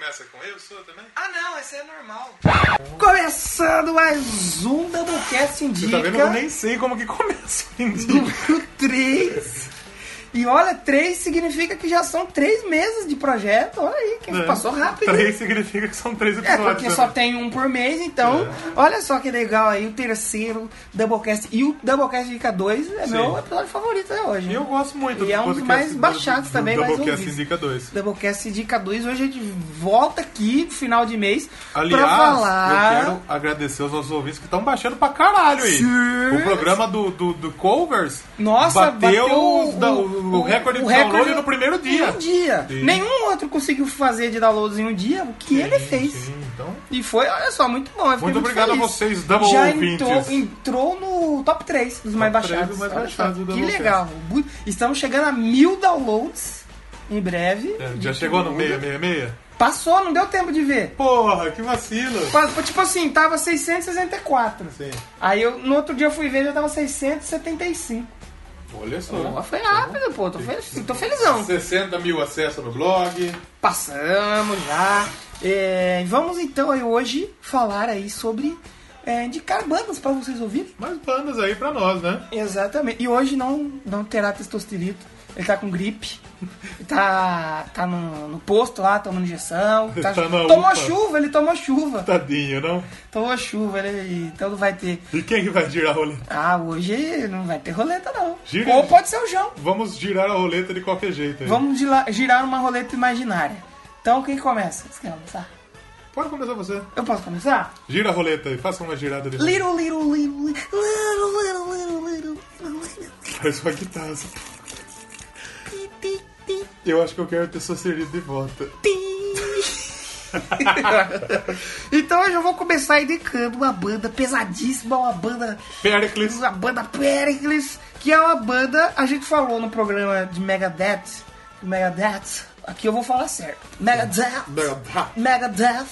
começa com eu sou também? Ah, não, esse é normal. Começando mais um Doublecast Você Indica. tá vendo? Eu nem sei como que começa o indica. Número 3. E olha, 3 significa que já são 3 meses de projeto. Olha aí, que É. passou rápido. Três significa que são três É, episódios. porque né? só tem um por mês, então, olha só que legal aí, o terceiro Doublecast. E o Doublecast Indica 2 é Sim. meu episódio favorito até hoje. E eu gosto muito E é um dos mais do- baixados do também, mais Doublecast ouvidos. Indica 2. Doublecast Indica 2, hoje a gente volta aqui no final de mês Aliás, pra falar. eu quero agradecer aos nossos ouvintes que estão baixando pra caralho aí. Sim. O programa do, do, do Covers Nossa, bateu, bateu os da- o, o recorde de download no primeiro dia. Em um dia. Sim. Nenhum outro conseguiu fazer de downloads em um dia o que ele fez. Sim, então, E foi, olha só, muito bom. fiquei Muito obrigado a feliz. vocês, double Já ouvintes. entrou, entrou no top 3 dos mais baixados. dos mais baixados só, do Que legal. Estamos chegando a mil downloads em breve. é, já chegou no tudo. 666? Passou, não deu tempo de ver. Porra, que vacilo. Tipo assim, tava 664. Sim. Aí eu, no outro dia eu fui ver já tava 675. Olha só. Pô, foi rápido, pô. Tô, fel- tô felizão. 60 mil acessos no blog. Passamos já. É, vamos então aí hoje falar aí sobre é, indicar bandas pra vocês ouvirem. Mais bandas aí pra nós, né? Exatamente. E hoje não, não terá testosterito. Ele tá com gripe. Tá, tá no, no posto lá, tomando injeção. Tá, Tá tomou chuva, ele tomou chuva. Tadinho, não? Tomou chuva, ele, então não vai ter. E quem que vai girar a roleta? Ah, hoje não vai ter roleta não. Gira. Ou pode ser o João. Vamos girar a roleta de qualquer jeito aí. Vamos girar uma roleta imaginária. Então quem começa? Você quer começar? Pode começar você. Eu posso começar? Gira a roleta aí, faça uma girada de Little, little, little, little, little, little, little, little. Faz uma guitarra. Assim. Eu acho que eu quero ter Socerito de volta. então hoje eu vou começar indicando uma banda pesadíssima, uma banda, Pericles. uma banda Pericles, que é uma banda, a gente falou no programa de Megadeth, Megadeth, aqui eu vou falar certo, Megadeth, Megadeth,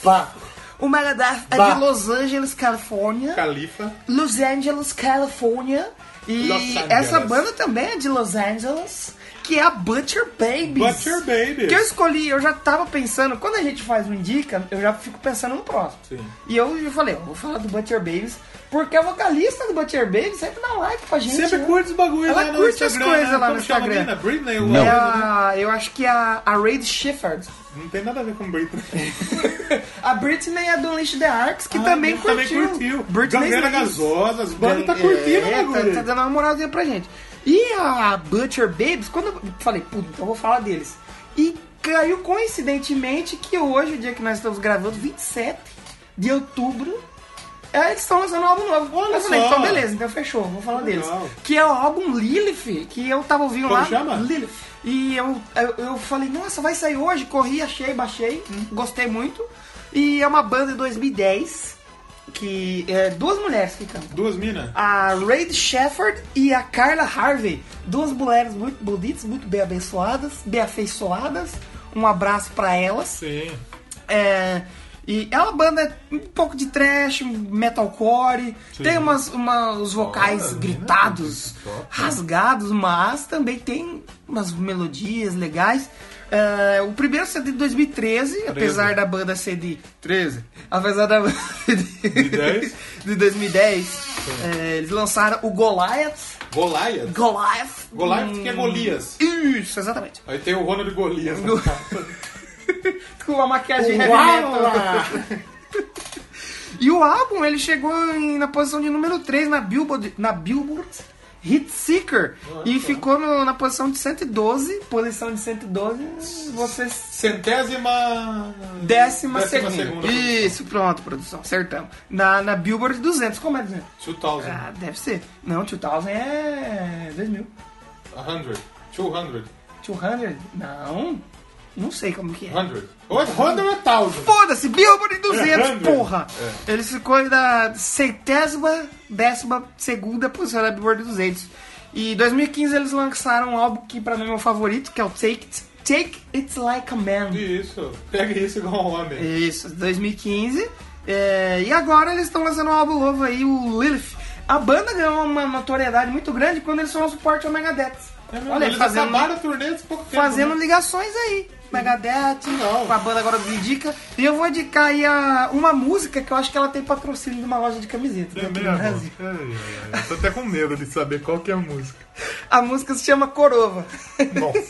o Megadeth é Bah. de Los Angeles, Califórnia, Califa. Los Angeles, Califórnia, e Los Angeles. essa banda também é de Los Angeles, que é a Butcher Babies. Butcher Baby. Que eu escolhi, eu já tava pensando, quando a gente faz um indica, eu já fico pensando no próximo. Sim. E eu já falei, eu vou falar do Butcher Babies, porque a vocalista do Butcher Babies sempre dá like pra gente. Sempre né? curte os bagulhos Ela lá no curte as Instagram. coisas né? lá no Como chama a Instagram. menina? Britney? o É né? a, eu acho que é a, a Raid Shepard. Não tem nada a ver com Britney. A Britney é do Unleash the Arcs, que Ah, também curtiu. Também curtiu. Britney Gangrena gasosa, as bandas tá curtindo é, o tá, bagulho. tá dando uma moralzinha pra gente. E a Butcher Babies, quando eu falei, puta, então eu vou falar deles. E caiu coincidentemente que hoje, o dia que nós estamos gravando, 27 de outubro, é, eles estão lançando um álbum novo. Olha eu falei, só. então beleza, então fechou, vou falar Legal. deles. Que é o álbum Lilith, que eu tava ouvindo Como lá. chama? Lilith. E eu, eu, eu falei, nossa, vai sair hoje, corri, achei, baixei, Hum. gostei muito. E é uma banda de 2010, que é duas mulheres que cantam Duas minas. a Raid Shefford e a Carla Harvey. Duas mulheres muito bonitas, muito bem abençoadas, bem afeiçoadas. Um abraço pra elas. Sim. É, e é uma banda um pouco de trash, metalcore. Sim. Tem umas, umas vocais Olha, gritados, rasgados, mas também tem umas melodias legais. É, o primeiro CD de 2013, apesar da banda ser de 13, apesar da banda de, 10? de 2010, é, eles lançaram o Goliath. Goliath. Goliath. Goliath Hum, que é Golias. Isso, exatamente. Aí tem o Ronald Golias. Go- Com a maquiagem heavy metal. E o álbum, ele chegou em- na posição de número 3 na Billboard, na Billboard Hit Seeker. E ficou no- na posição de 112. Posição de 112, você Centésima... décima, Décima segunda. segunda. Isso, pronto, produção, acertamos. Na, na Billboard 200, como é 200? 2000. Ah, deve ser. Não, 2000 é 2000. 100. 200. 200? Não, não sei como que é. 100. Ou 100 ou 1000. Foda-se, Billboard 200, É, porra! Ele ficou na centésima, décima segunda posição da Billboard 200. E em 2015 eles lançaram um álbum que pra mim é meu favorito, que é o Take It, Take It Like a Man. Isso. Pega isso igual um homem. Isso, 2015. É, e agora eles estão lançando um álbum novo aí, o Lilith. A banda ganhou uma notoriedade muito grande quando eles foram suporte ao Megadeth. É Olha, eles fazendo, acabaram a turnê há pouco tempo. fazendo né? ligações aí. Megadeth, Não. com a banda agora do Indica. E eu vou indicar aí a, uma música que eu acho que ela tem patrocínio de uma loja de camisetas É mesmo? Ai, ai. Eu tô até com medo de saber qual que é a música. A música se chama Corova. Nossa,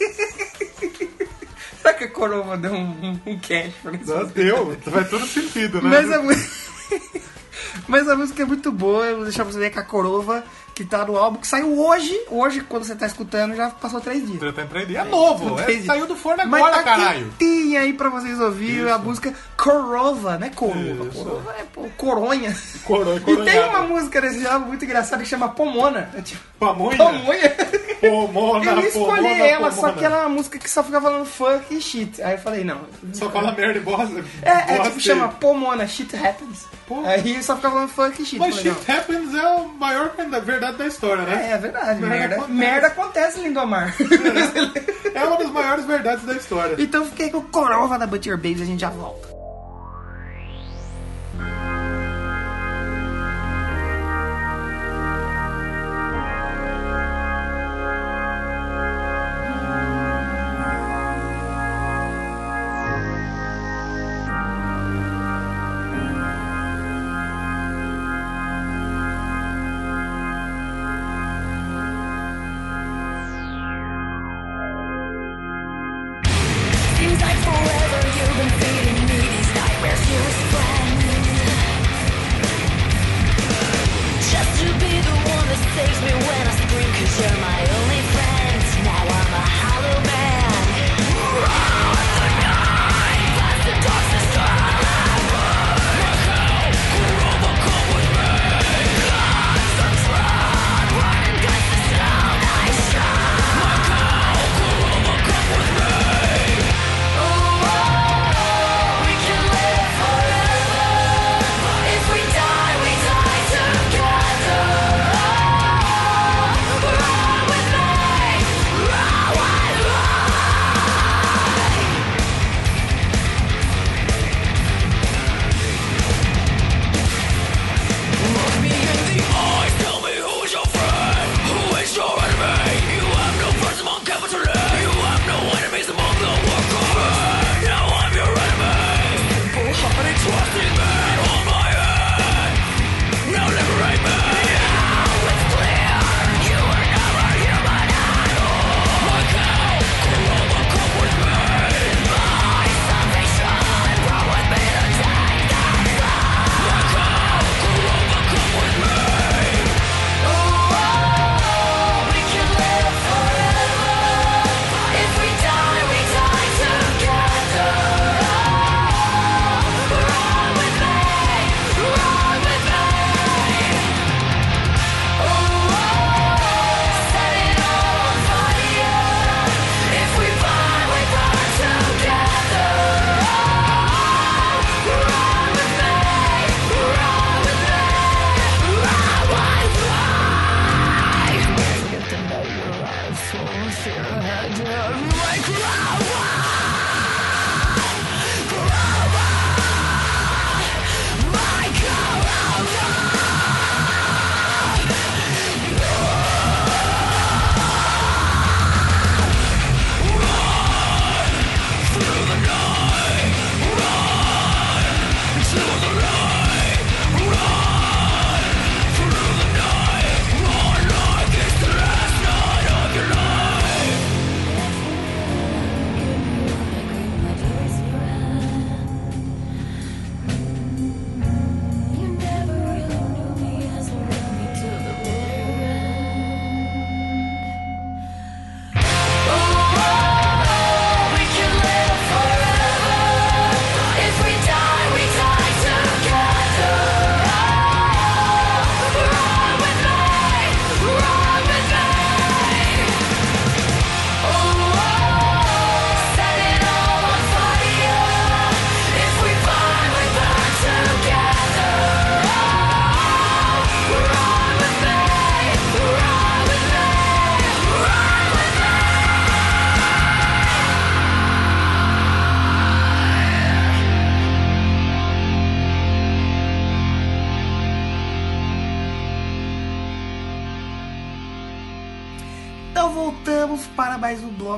Será que a Corova deu um, um, um cash pra isso? deu. Faz todo sentido, né? Mas a, Mas a música é muito boa, eu vou deixar pra você ver com a Corova, que tá no álbum, que saiu hoje. Hoje, quando você tá escutando, já passou três dias. Já tá empreendido. É novo, é, Três dias. saiu do forno Mas agora, tá caralho. quentinha aí pra vocês ouvirem a música Corova, né? Corova. Isso. Corova é pô, coronha. Coro- E tem uma música desse álbum muito engraçada que chama Pomona. É tipo, Pamonha? Pamonha. Pomona, Eu escolhi pomona, ela, só pomona. que ela é uma música que só fica falando funk e shit. Aí eu falei, não. Só fala merda e bosta. É, é tipo, chama Pomona, shit happens. Pô. Aí só fica falando funk e shit. Mas Falei, shit happens é a maior verdade da história, não. né? É, é verdade, Merda merda. acontece. Merda acontece, Lindomar. É uma das maiores verdades da história. então fiquei com o Corova da Butcher Babies, a gente já volta.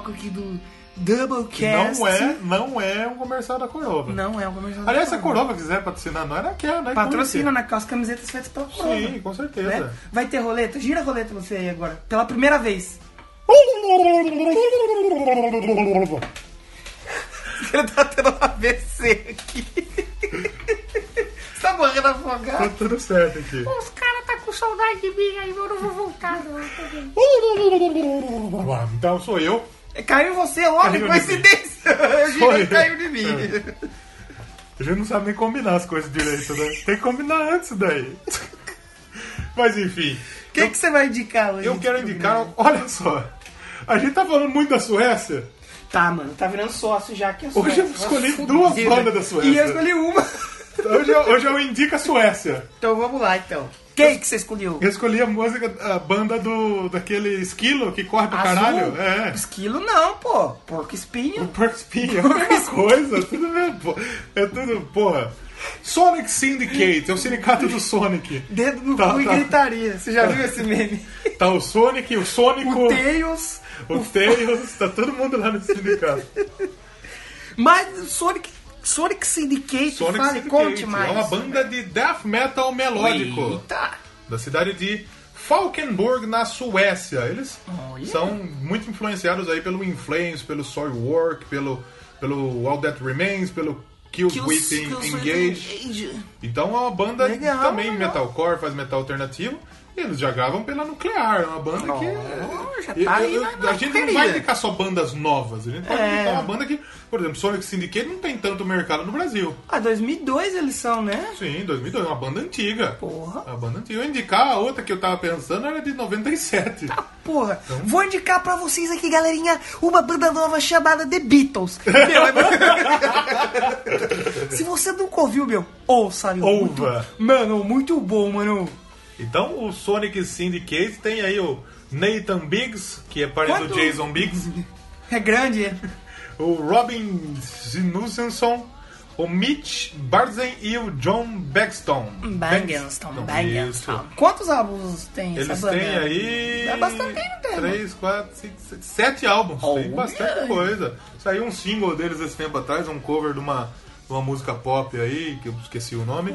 Bloco aqui do, Doublecast. Não é, não é um comercial da Corova. Não é um comercial. da Aliás, se a Corova. Corova quiser patrocinar, não era aquela, né? Patrocina naquelas camisetas feitas pela Corova. Sim, com certeza. né? Vai ter roleta? Gira a roleta você aí agora. Pela primeira vez. Ele tá tendo um AVC aqui. Você tá morrendo Tá afogado. tudo certo aqui. Os caras tá com saudade de mim aí, eu não vou voltar não. Ah, Então sou eu. Caiu em você em coincidência. Eu girei e caiu de mim. A gente não sabe nem combinar as coisas direito, né? Tem que combinar antes daí. Mas enfim, O que, que você vai indicar hoje? eu quero indicar. Olha só, a gente tá falando muito da Suécia. Tá, mano, tá virando sócio já que é Hoje eu escolhi duas bandas da Suécia. E eu escolhi uma. Hoje eu, hoje eu indico a Suécia. Então vamos lá, então. Quem que você escolheu? Eu escolhi a música, a banda do daquele esquilo que corre pro Azul? caralho. É. Esquilo não, pô. Porco espinho. Porco Espinho, é a mesma coisa, tudo mesmo. É tudo, porra. Sonic Syndicate, é o sindicato do Sonic. Dedo no Tá, cu e tá. gritaria. Você já viu esse meme? Tá o Sonic, o Sônico, O Tails. o Tails, tá todo mundo lá nesse sindicato. Mas Sonic, Sonic Syndicate, Sonic fale, Syndicate conte mais. é uma banda de death metal melódico Eita. da cidade de Falkenburg, na Suécia. Eles Olha. são muito influenciados aí pelo In Flames, pelo Soilwork, pelo, pelo All That Remains, pelo Kills, Kills- Engage. Engage. Então é uma banda Legal, que também legal. metalcore, faz metal alternativo. Eles já gravam pela Nuclear, é uma banda que. Já Eu- tá aí eu- na- na a gente não vai indicar só bandas novas, a gente pode É. indicar uma banda que, por exemplo, Sonic Syndicate não tem tanto mercado no Brasil. Ah, 2002 eles são, né? Sim, 2002, uma banda antiga. Porra. Uma banda antiga. Eu indicar a outra que eu tava pensando era de 97. Ah, porra. Então- Vou indicar pra vocês aqui, galerinha, uma banda nova chamada The Beatles. Meu, é- Se você nunca ouviu, meu, ouça, meu. Muito, Ouva. mano, muito bom, mano. Então o Sonic Syndicate tem aí o Nathan Biggs, que é parente Quando- do Jason Biggs, É grande. o Robin Zinusenson, o Mitch Barzen e o John Begston. Bangenston. isso. Quantos álbuns tem essa Eles banda? têm aí. É bastante tempo, né? 3, 4, 5, 6, 7 álbuns. Tem Olha bastante aí. coisa. Saiu um single deles esse tempo atrás, um cover de uma, uma música pop aí, que eu esqueci o nome.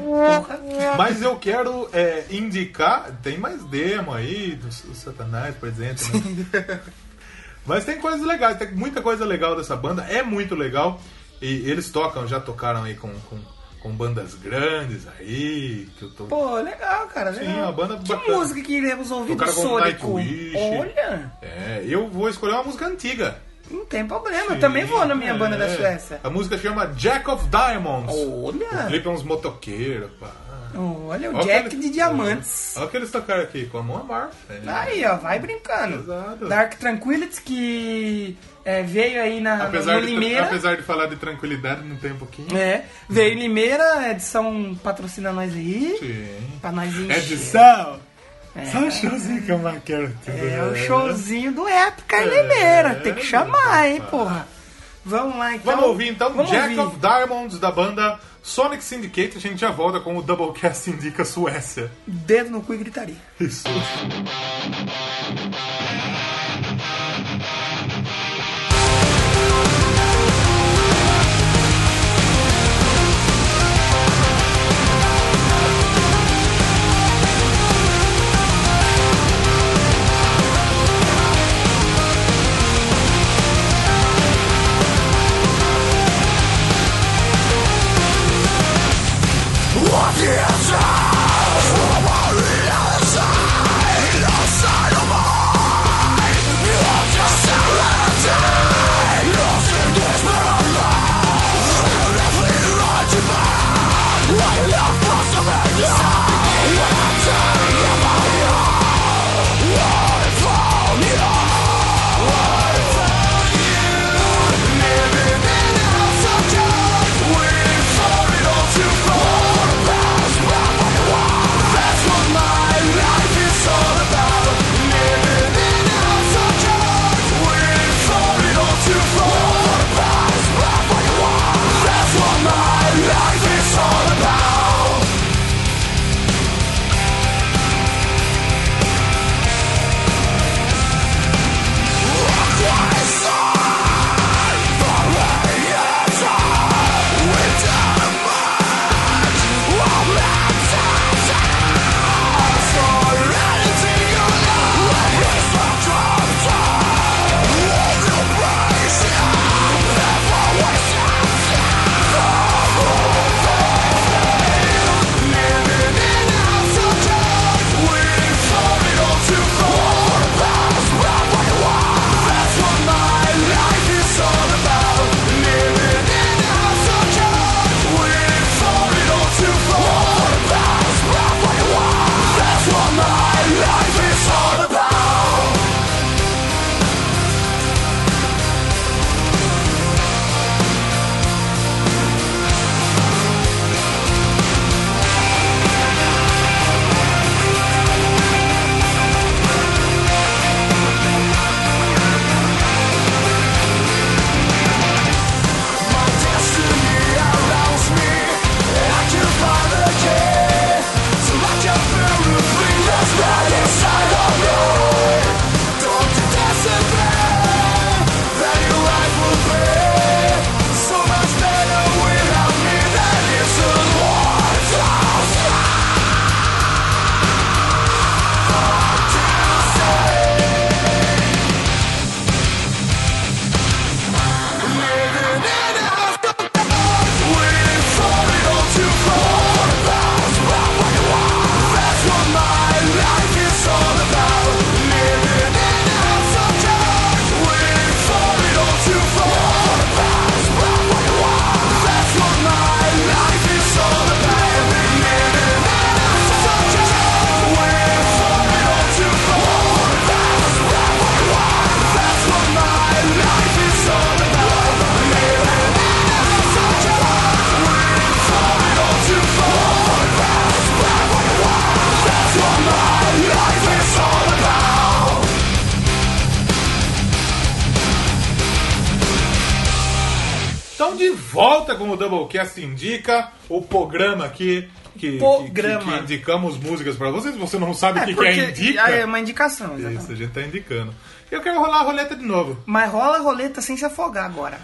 Mas eu quero é, indicar. Tem mais demo aí do, do Satanás presente, né? Mas tem coisas legais, tem muita coisa legal dessa banda, é muito legal. E eles tocam, já tocaram aí com, com, com bandas grandes aí. Que eu tô. Pô, legal, cara. Sim, legal. uma banda Que bacana. música que iremos ouvir do Tocaram com Sônico? Olha, É, eu vou escolher uma música antiga. Não tem problema. Eu também vou na minha É, banda da Suécia. A música chama Jack of Diamonds. O Olha, clipe é uns motoqueiros, pá. olha o Olha Jack que de diamantes. Olha o que eles tocaram aqui, com a mão amar. É. Aí, ó, vai brincando. Exato. Dark Tranquility, que é, veio aí na, Apesar no de, Limeira. apesar de falar de tranquilidade, não tem um pouquinho. É, veio Limeira, edição patrocina nós aí. Sim. Pra nós encher. Edição! Só um showzinho que eu. É o showzinho do Época em Limeira. Tem que chamar, hein, rapaz. porra. Vamos lá, então. Vamos ouvir então Vamos Jack ouvir. of Diamonds da banda Sonic Syndicate. A gente já volta com o Doublecast Indica Suécia. Dedo no cu e gritaria. Isso. die. O Doublecast Indica, o programa aqui que, que- Programa. que, que indicamos músicas pra vocês. Você não sabe o que, que porque é Indica, é uma indicação, exatamente. isso, a gente tá indicando. Eu quero rolar a roleta de novo. Mas rola a roleta sem se afogar agora.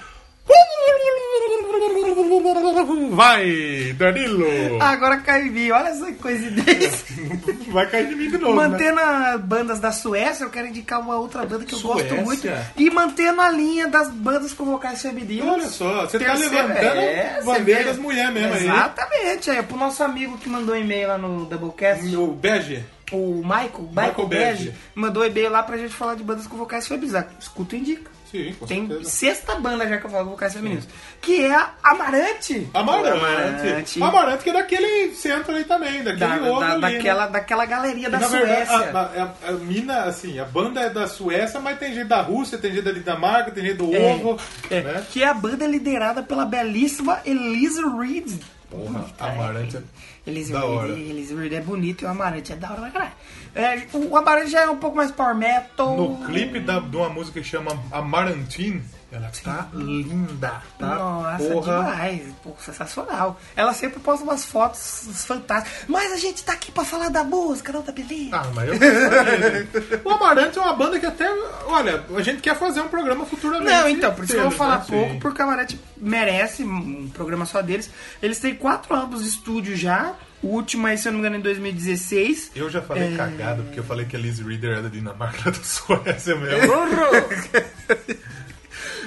Vai, Danilo! Agora cai em mim, olha essa coincidência. Vai cair de mim de novo, né? Mantendo as bandas da Suécia, eu quero indicar uma outra banda que eu Suécia? gosto muito. E mantendo a linha das bandas com vocais femininos. Olha só, você tá levantando é, bandeira das mulheres mesmo aí. Exatamente. Aí, pro nosso amigo que mandou e-mail lá no Doublecast, O bege. o Michael, Michael, Michael mandou e-mail lá pra gente falar de bandas com vocais femininos. Escuta e indica. Sim, com Tem certeza. sexta banda já que eu falo vocais femininos. Que é a Amarante. Amarante. Amarante. Amarante que é daquele centro aí também, daquele Da, outro da- ali, né? daquela, daquela galeria da Na verdade, Suécia. a, a- a mina, assim, a banda é da Suécia, mas tem gente da Rússia, tem gente da Dinamarca, tem gente do É, Ovo, é, né? Que é a banda liderada pela belíssima Elisa Reed. Porra, Amarante é Reed, hora. Elisa Reed é bonito e o Amarante é da hora pra caralho. É, o Amarante já é um pouco mais power metal. No clipe da, de uma música que chama Amarantine, ela tá linda, tá? Nossa, Porra. demais. Pô, sensacional. Ela sempre posta umas fotos fantásticas. Mas a gente tá aqui pra falar da música, não da beleza. Ah, mas eu. O Amarante é uma banda que até, olha, a gente quer fazer um programa futuramente. Não, então, por isso que eu vou falar né? pouco, Sim. porque o Amarante merece um programa só deles. Eles têm quatro álbuns de estúdio já. O último aí, se eu não me engano, em 2016. Eu já falei É. cagado, porque eu falei que a Liz Reader é da Dinamarca da Suécia mesmo.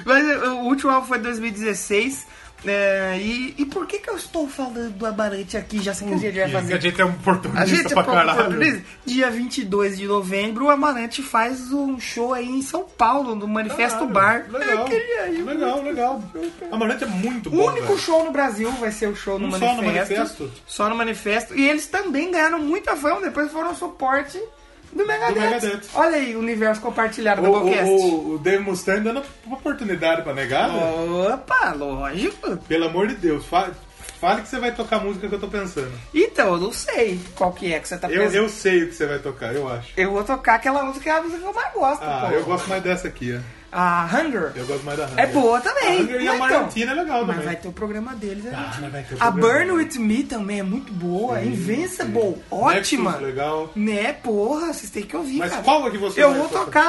Mas eh, o último álbum foi em 2016. é, e, e por que que eu estou falando do Amarante aqui, já sei que a gente vai fazer... A gente é um oportunista A gente é pra caralho. português. Dia 22 de novembro, o Amarante faz um show aí em São Paulo, no Manifesto Caralho, Bar. Legal, ir. legal, legal. Amarante é muito O bom, único velho. show no Brasil vai ser o show no Um só Manifesto. no Manifesto? Só no Manifesto. E eles também ganharam muita fama, depois foram suporte do Megadeth. Megadeth. Olha aí o universo compartilhado do O, Doublecast. o, o, o Dave Mustaine dando uma oportunidade pra negar, velho. Opa, lógico. Pelo amor de Deus, fale, fale que você vai tocar a música que eu tô pensando. Então, eu não sei qual que é que você tá Eu, pensando. eu sei o que você vai tocar, eu acho. Eu vou tocar aquela música que é a música que eu mais gosto, Ah, pô. eu gosto mais dessa aqui, ó. A Hunger. Eu gosto mais da Hunger. É boa também. A Hunger e a Mas Marantina é legal Mas também. vai ter o programa deles, Ah, gente. mas vai ter o A programa Burn With Me também é muito boa. Invincible, ótima. Nexus, legal. Né, porra, vocês têm que ouvir, Mas cara. qual é que você Eu vou tocar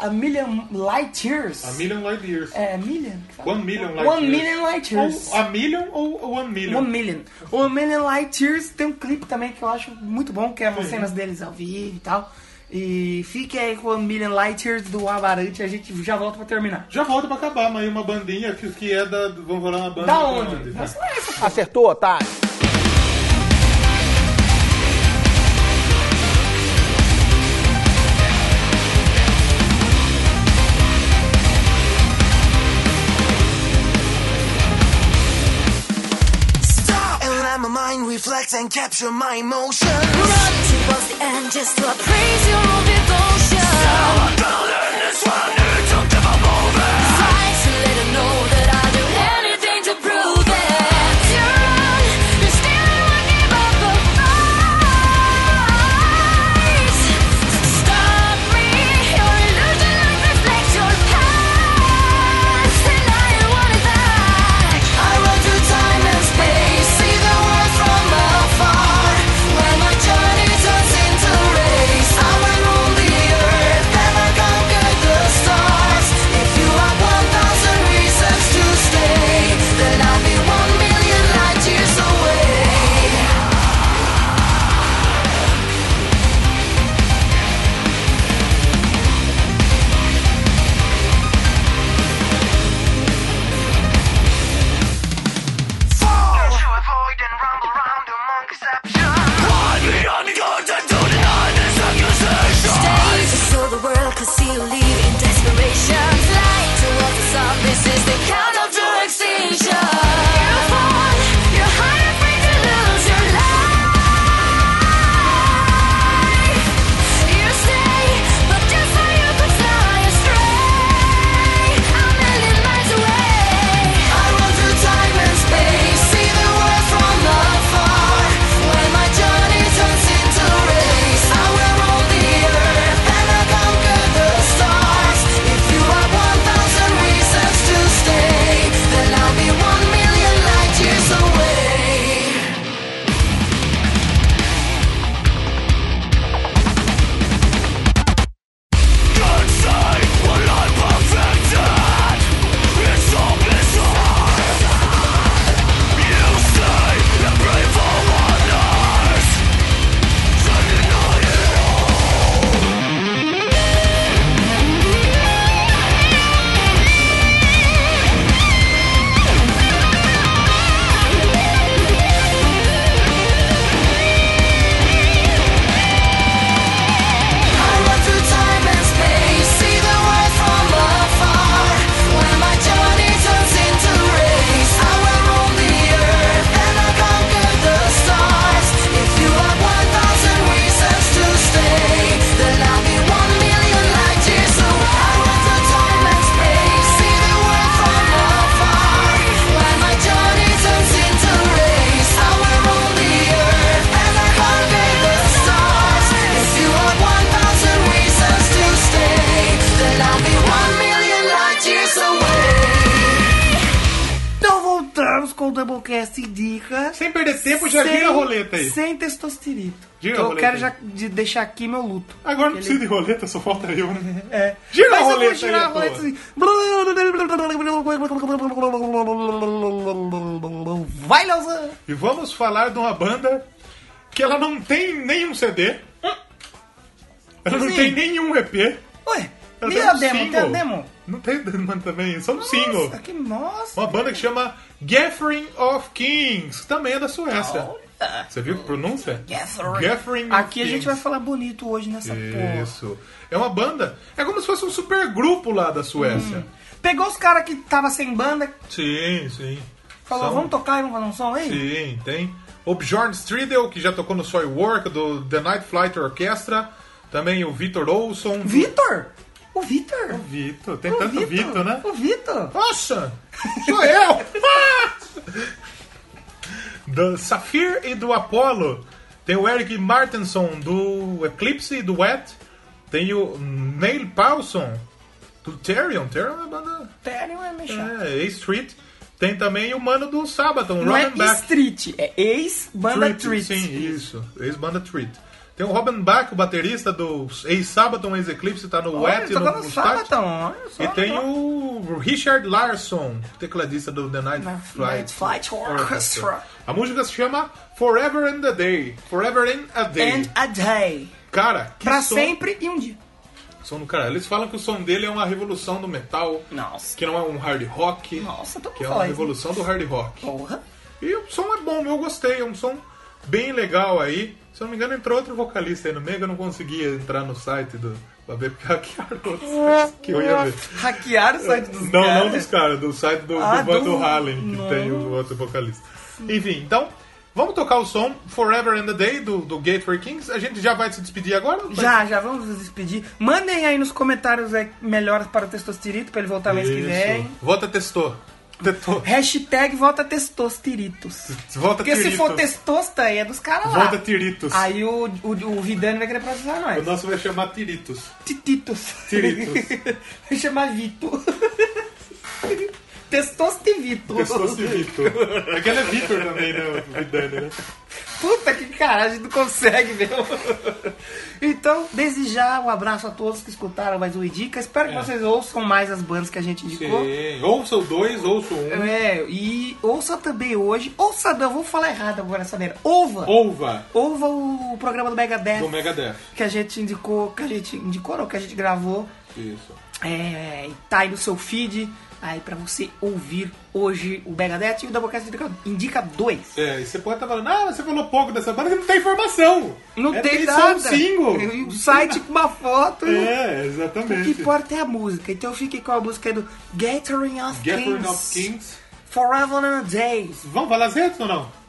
a, a Million Light Years. A Million Light Years. É, Million? One Million Light One Years. Million Light Years. Ou a Million ou One Million? One Million. One Million Light Years tem um clipe também que eu acho muito bom, que é umas cenas deles ao vivo e tal. E fique aí com One Million Light Years do Amarante, a gente já volta pra terminar. Já volta pra acabar, mas aí uma bandinha que, que é da. Vamos falar uma banda. Da de onde? né? É Acertou, otário. flex and capture my emotions. Run towards the end just to appraise your devotion. So I'm gonna learn this one. Doublecast indica. Sem perder tempo, já sem- gira a roleta aí. Sem testosterito. Gira Então a eu roleta quero aí. já de deixar aqui meu luto. Agora não Ele- precisa de roleta, só falta eu, né? É. Gira a Mas eu vou roleta girar aí, a roleta assim. Vai, Leozão! E vamos falar de uma banda que ela não tem nenhum CD. Ela não Sim. tem nenhum EP. Ué, Ela tem a um demo? Tem a demo? Não tem demo também, só um single. Nossa, que nossa! Uma banda que chama Gathering of Kings, que também é da Suécia. Olha. Você viu que pronúncia? Gathering. Gathering of Aqui a gente Kings. vai falar bonito hoje nessa porra. Isso. É uma banda. É como se fosse um super grupo lá da Suécia. Hum. Pegou os caras que tava sem banda, Sim, sim. falou, São- vamos tocar e vamos fazer um som aí? Sim, tem. O Bjorn Stridel, que já tocou no Soy Work, do The Night Flight Orchestra. Também o Vitor Olson. Vitor! O Vitor! Vitor, tem O tanto Vitor, né? O Vitor! Nossa! Sou eu! Do Safir e do Apollo. Tem o Eric Martinson do Eclipse e do Wet. Tem o Neil Paulson do Therion. Therion é uma banda. Tério é chato. É, A-Street. Tem também o mano do Sabaton, Não é Robin Bach. Street, é ex-banda Treat. Sim, isso. Ex-banda Treat. Tem o Robin Bach, o baterista do Ex-Sabaton, Ex-Eclipse, tá no Wet e no Mustache. Sabaton. E tem o Richard Larson, tecladista do The Night Flight, Night Flight Orchestra. A música se chama Forever and a Day. Forever and a Day. And a Day. Cara, que Pra som, sempre e um dia. som do cara. Eles falam que o som dele é uma revolução do metal, Nossa. que não é um hard rock, Nossa, todo que é uma fala isso. revolução do hard rock. Porra. E o som é bom, eu gostei, é um som bem legal aí. Se eu não me engano, entrou outro vocalista aí no meio, que eu não conseguia entrar no site do. ver porque hackearam outros que eu ia ver. Hackearam o site dos Não, caras. não dos caras, do site do, Ah, do Van do- Halen, que Não. tem o outro vocalista. Enfim, então, vamos tocar o som Forever and a Day do, do Gateway Kings. A gente já vai se despedir agora? Já, já vamos nos despedir. Mandem aí nos comentários é, melhoras para o Testosterito pra ele voltar mês que vem. Volta testou. Hashtag volta Testostiritos. Volta Porque se Tiritos. for testosta aí é dos caras lá. Volta Tiritos. Aí o, o, o Vidani vai querer processar O nós. nosso vai chamar Tiritos. Tititos. Tiritos. vai chamar Vito. Testostivito. Testostivito. Aquele é Vitor também, né? O Vidani, né? Puta que caralho, a gente não consegue, meu. Então, desde já, um abraço a todos que escutaram mais um Indica. Espero que vocês ouçam mais as bandas que a gente indicou. Sim. Ouça o 2, ouça o 1. Um. É, e ouça também hoje. Ouça, não, vou falar errado agora essa merda. Ouva! Ouva Ouva o programa do Megadeth do Megadeth. que a gente indicou, que a gente indicou, não, que a gente gravou. Isso. É, tá aí no seu feed. Aí pra você ouvir hoje o Megadeth e o Doublecast indica, dois. É, e você pode estar falando, ah, você falou pouco dessa banda que não tem informação. Não é, tem só nada. um single. O site com uma foto. É, O que exatamente. importa é a música. Então eu fiquei com a música do Gathering of Gathering Kings. of Kings. Forever and a Days. Vamos falar as redes ou não?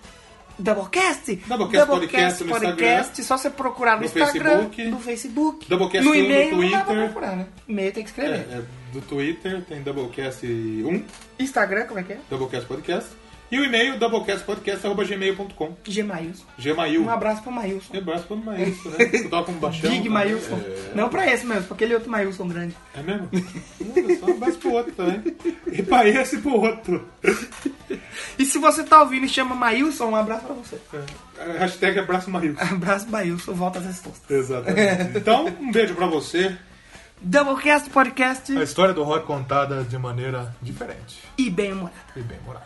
Doublecast? Doublecast Podcast no Podcast, Só você procurar no, No Instagram, Facebook. no Facebook. Doublecast no no e-mail, não pra Twitter. procurar, né? E-mail tem que É, escrever. é do Twitter, tem Doublecast 1, Instagram, como é que é? Doublecast Podcast. E o e-mail, doublecastpodcast.gmail.com. Gmailson. Gmail. Um abraço pro Mailson. Um abraço pro Maílson, né? Tu toca um baixão. Big também. Mailson. É, Não pra esse mesmo, pra aquele outro Mailson grande. é mesmo? Olha só, um abraço pro outro também. E pra esse e pro outro. E se você tá ouvindo e chama Mailson, um abraço pra você. É, Hashtag abraço Maílson. Abraço Mailson, volta às respostas. Exatamente. Então, um beijo pra você. Doublecast Podcast A história do rock contada de maneira diferente. e bem humorada. E bem morada.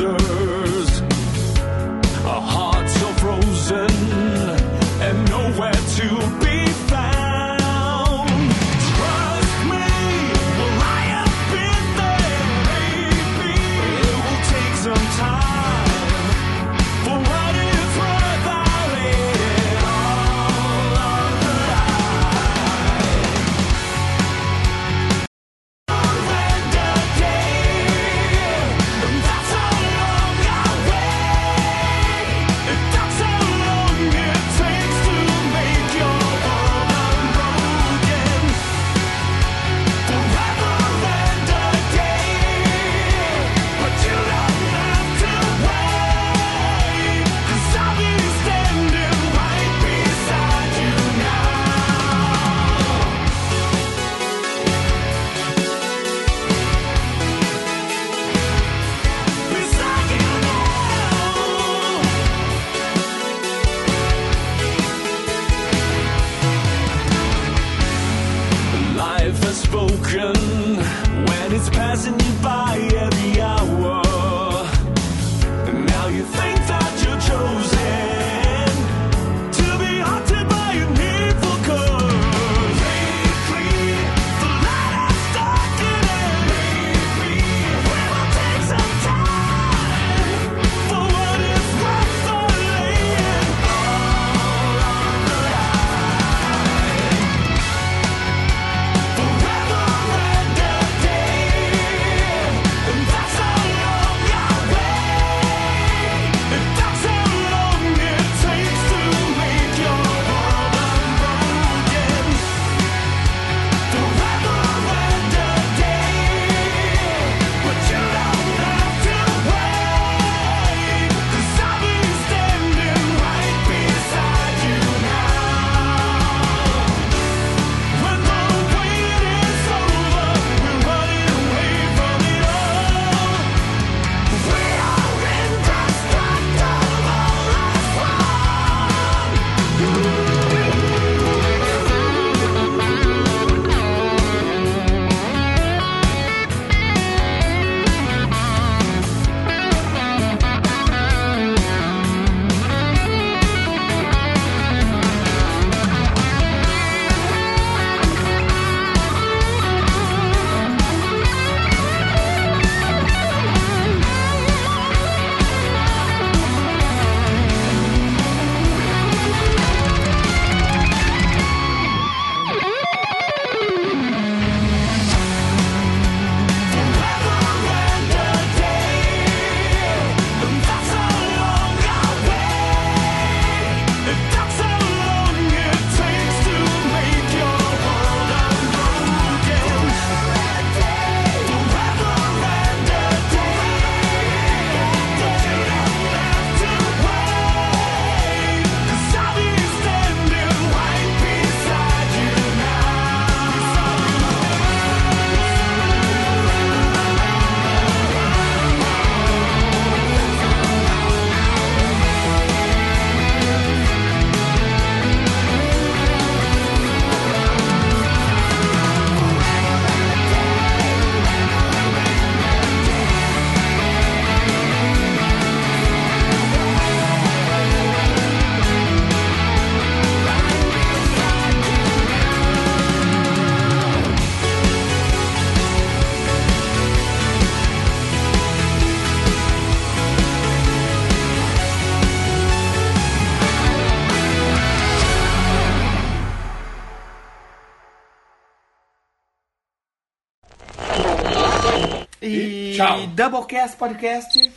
E tchau. Doublecast Podcast.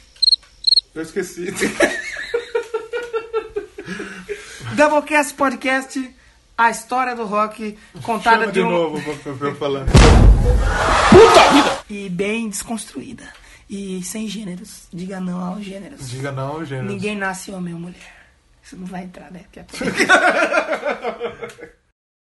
Eu esqueci. Doublecast Podcast, a história do rock contada Chama de, de um... novo pra, eu falar. E bem desconstruída. E sem gêneros. Diga não aos gêneros. Diga não, gênero. Ninguém nasce homem ou mulher. Isso não vai entrar, né? Que é-